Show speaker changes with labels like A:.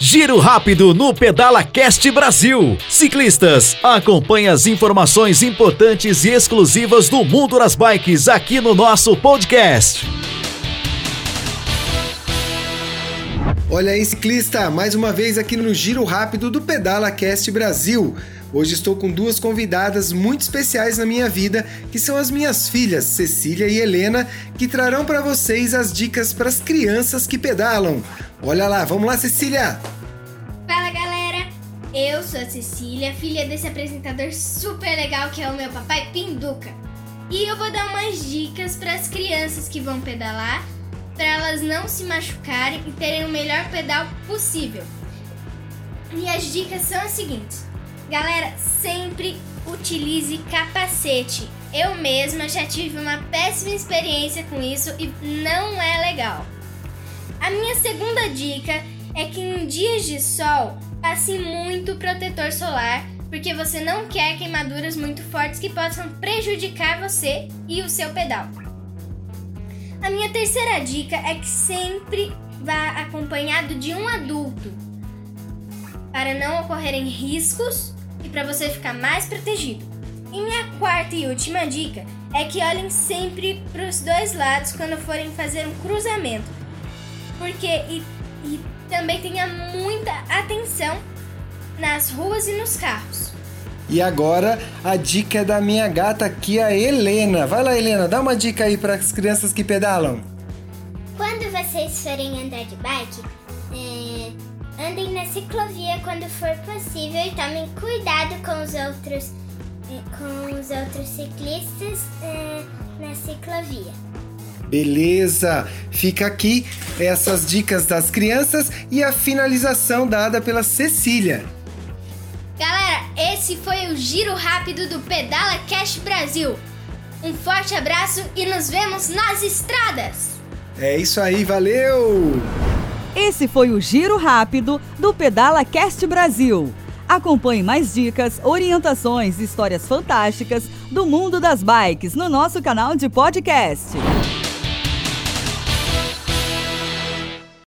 A: Giro rápido no Pedala Cast Brasil. Ciclistas, acompanhe as informações importantes e exclusivas do mundo das bikes aqui no nosso podcast.
B: Olha aí, ciclista, mais uma vez aqui no Giro Rápido do Pedala Cast Brasil. Hoje estou com duas convidadas muito especiais na minha vida, que são as minhas filhas, Cecília e Helena, que trarão para vocês as dicas para as crianças que pedalam. Olha lá, vamos lá, Cecília!
C: Fala galera, eu sou a Cecília, filha desse apresentador super legal que é o meu papai Pinduca. E eu vou dar umas dicas para as crianças que vão pedalar, elas não se machucarem e terem o melhor pedal possível. E as dicas são as seguintes: galera, sempre utilize capacete. Eu mesma já tive uma péssima experiência com isso e não é legal. A minha segunda dica é que em dias de sol passe muito protetor solar, porque você não quer queimaduras muito fortes que possam prejudicar você e o seu pedal. A minha terceira dica é que sempre vá acompanhado de um adulto, para não ocorrerem riscos e para você ficar mais protegido. E minha quarta e última dica é que olhem sempre para os dois lados quando forem fazer um cruzamento, porque e, e também tenha muita atenção nas ruas e nos carros.
B: E agora a dica é da minha gata aqui, a Helena. Vai lá, Helena, dá uma dica aí para as crianças que pedalam.
D: Quando vocês forem andar de bike, é, andem na ciclovia quando for possível e tomem cuidado com os outros, é, com os outros ciclistas é, na ciclovia.
B: Beleza! Fica aqui essas dicas das crianças e a finalização dada pela Cecília.
C: Esse foi o giro rápido do Pedala Cash Brasil. Um forte abraço e nos vemos nas estradas!
B: É isso aí, valeu!
E: Esse foi o giro rápido do Pedala Cast Brasil. Acompanhe mais dicas, orientações e histórias fantásticas do mundo das bikes no nosso canal de podcast.